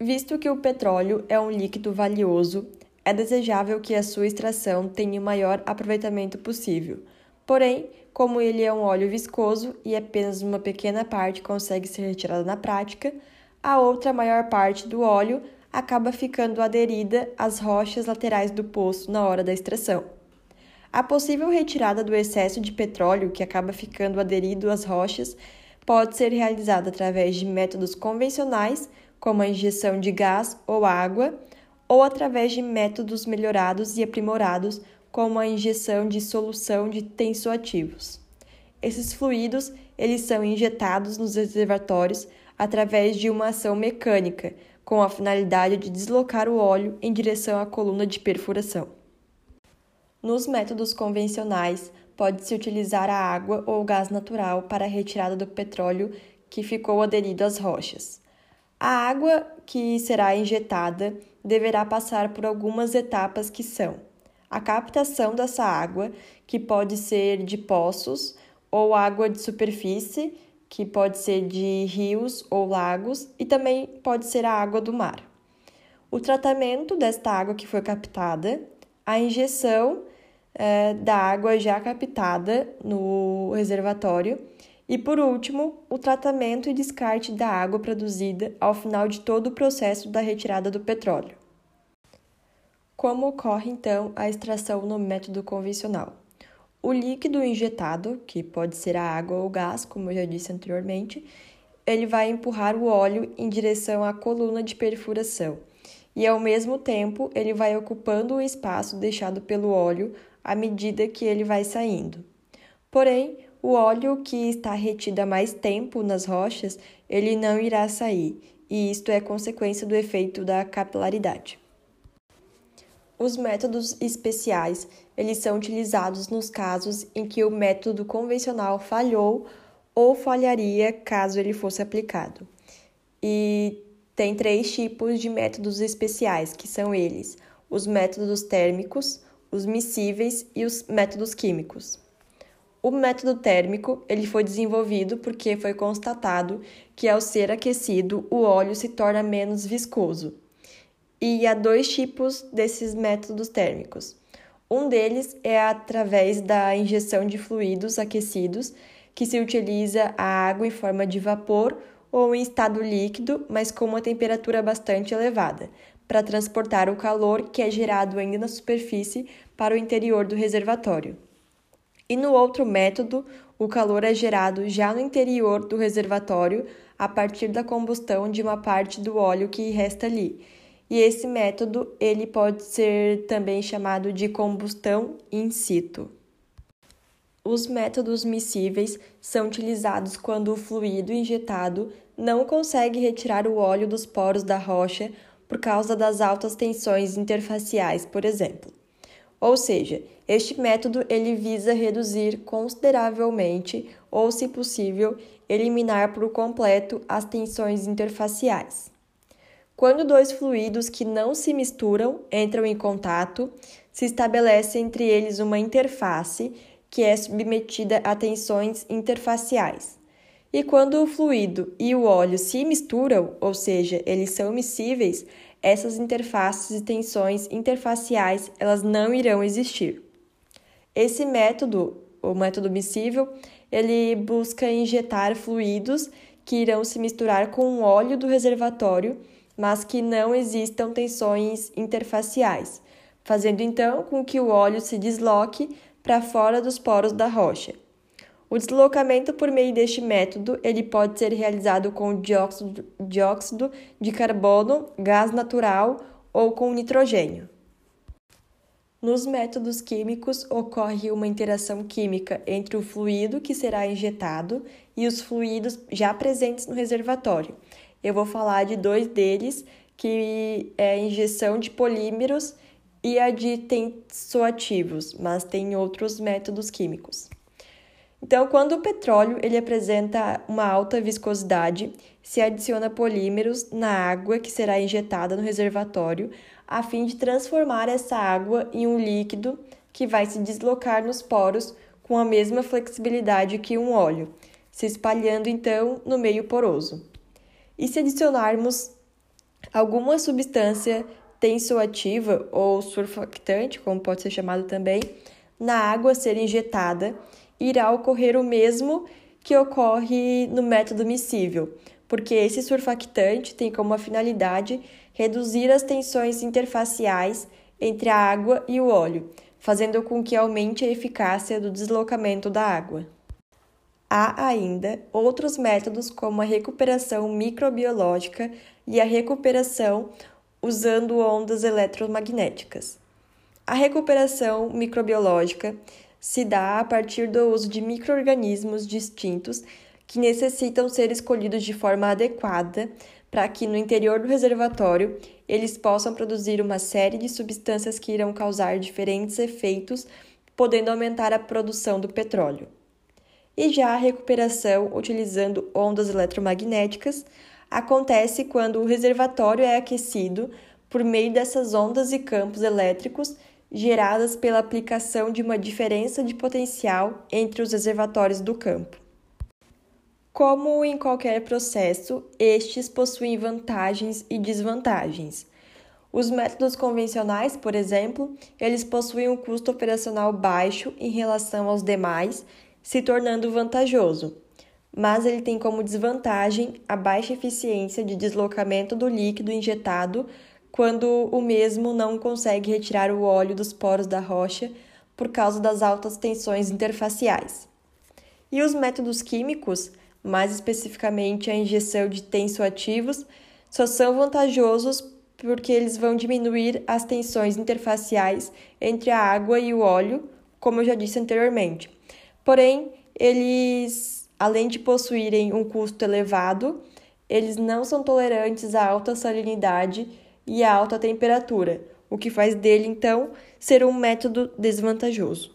Visto que o petróleo é um líquido valioso, é desejável que a sua extração tenha o maior aproveitamento possível. Porém, como ele é um óleo viscoso e apenas uma pequena parte consegue ser retirada na prática, a outra maior parte do óleo acaba ficando aderida às rochas laterais do poço na hora da extração. A possível retirada do excesso de petróleo que acaba ficando aderido às rochas pode ser realizada através de métodos convencionais, como a injeção de gás ou água, ou através de métodos melhorados e aprimorados, como a injeção de solução de tensoativos. Esses fluidos, eles são injetados nos reservatórios através de uma ação mecânica, com a finalidade de deslocar o óleo em direção à coluna de perfuração. Nos métodos convencionais, pode-se utilizar a água ou gás natural para a retirada do petróleo que ficou aderido às rochas. A água que será injetada deverá passar por algumas etapas que são a captação dessa água, que pode ser de poços ou água de superfície, que pode ser de rios ou lagos, e também pode ser a água do mar. O tratamento desta água que foi captada, a injeção é, da água já captada no reservatório e, por último, o tratamento e descarte da água produzida ao final de todo o processo da retirada do petróleo. Como ocorre então a extração no método convencional? O líquido injetado, que pode ser a água ou gás, como eu já disse anteriormente, ele vai empurrar o óleo em direção à coluna de perfuração e, ao mesmo tempo, ele vai ocupando o espaço deixado pelo óleo à medida que ele vai saindo. Porém, o óleo que está retido há mais tempo nas rochas, ele não irá sair, e isto é consequência do efeito da capilaridade. Os métodos especiais, eles são utilizados nos casos em que o método convencional falhou ou falharia caso ele fosse aplicado. E tem três tipos de métodos especiais, que são eles: os métodos térmicos, os miscíveis e os métodos químicos. O método térmico ele foi desenvolvido porque foi constatado que ao ser aquecido o óleo se torna menos viscoso. E há dois tipos desses métodos térmicos. Um deles é através da injeção de fluidos aquecidos, que se utiliza a água em forma de vapor ou em estado líquido, mas com uma temperatura bastante elevada, para transportar o calor que é gerado ainda na superfície para o interior do reservatório. E no outro método, o calor é gerado já no interior do reservatório a partir da combustão de uma parte do óleo que resta ali. E esse método ele pode ser também chamado de combustão in situ. Os métodos miscíveis são utilizados quando o fluido injetado não consegue retirar o óleo dos poros da rocha por causa das altas tensões interfaciais, por exemplo. Ou seja, este método ele visa reduzir consideravelmente ou, se possível, eliminar por completo as tensões interfaciais. Quando dois fluidos que não se misturam entram em contato, se estabelece entre eles uma interface que é submetida a tensões interfaciais. E quando o fluido e o óleo se misturam, ou seja, eles são miscíveis, essas interfaces e tensões interfaciais elas não irão existir. Esse método, o método miscível, ele busca injetar fluidos que irão se misturar com o óleo do reservatório, mas que não existam tensões interfaciais, fazendo então com que o óleo se desloque para fora dos poros da rocha. O deslocamento por meio deste método ele pode ser realizado com dióxido, dióxido de carbono, gás natural ou com nitrogênio. Nos métodos químicos, ocorre uma interação química entre o fluido que será injetado e os fluidos já presentes no reservatório. Eu vou falar de dois deles, que é a injeção de polímeros e a de tensoativos, mas tem outros métodos químicos. Então, quando o petróleo ele apresenta uma alta viscosidade, se adiciona polímeros na água que será injetada no reservatório, a fim de transformar essa água em um líquido que vai se deslocar nos poros com a mesma flexibilidade que um óleo, se espalhando então no meio poroso. E se adicionarmos alguma substância tensoativa ou surfactante, como pode ser chamado também, na água ser injetada, irá ocorrer o mesmo que ocorre no método miscível, porque esse surfactante tem como finalidade reduzir as tensões interfaciais entre a água e o óleo, fazendo com que aumente a eficácia do deslocamento da água. Há ainda outros métodos, como a recuperação microbiológica e a recuperação usando ondas eletromagnéticas. A recuperação microbiológica se dá a partir do uso de microorganismos distintos que necessitam ser escolhidos de forma adequada para que no interior do reservatório eles possam produzir uma série de substâncias que irão causar diferentes efeitos, podendo aumentar a produção do petróleo. E já a recuperação utilizando ondas eletromagnéticas acontece quando o reservatório é aquecido por meio dessas ondas e campos elétricos geradas pela aplicação de uma diferença de potencial entre os reservatórios do campo. Como em qualquer processo, estes possuem vantagens e desvantagens. Os métodos convencionais, por exemplo, eles possuem um custo operacional baixo em relação aos demais se tornando vantajoso, mas ele tem como desvantagem a baixa eficiência de deslocamento do líquido injetado quando o mesmo não consegue retirar o óleo dos poros da rocha por causa das altas tensões interfaciais. E os métodos químicos, mais especificamente a injeção de tensoativos, só são vantajosos porque eles vão diminuir as tensões interfaciais entre a água e o óleo, como eu já disse anteriormente. Porém, eles, além de possuírem um custo elevado, eles não são tolerantes à alta salinidade e à alta temperatura, o que faz dele, então, ser um método desvantajoso.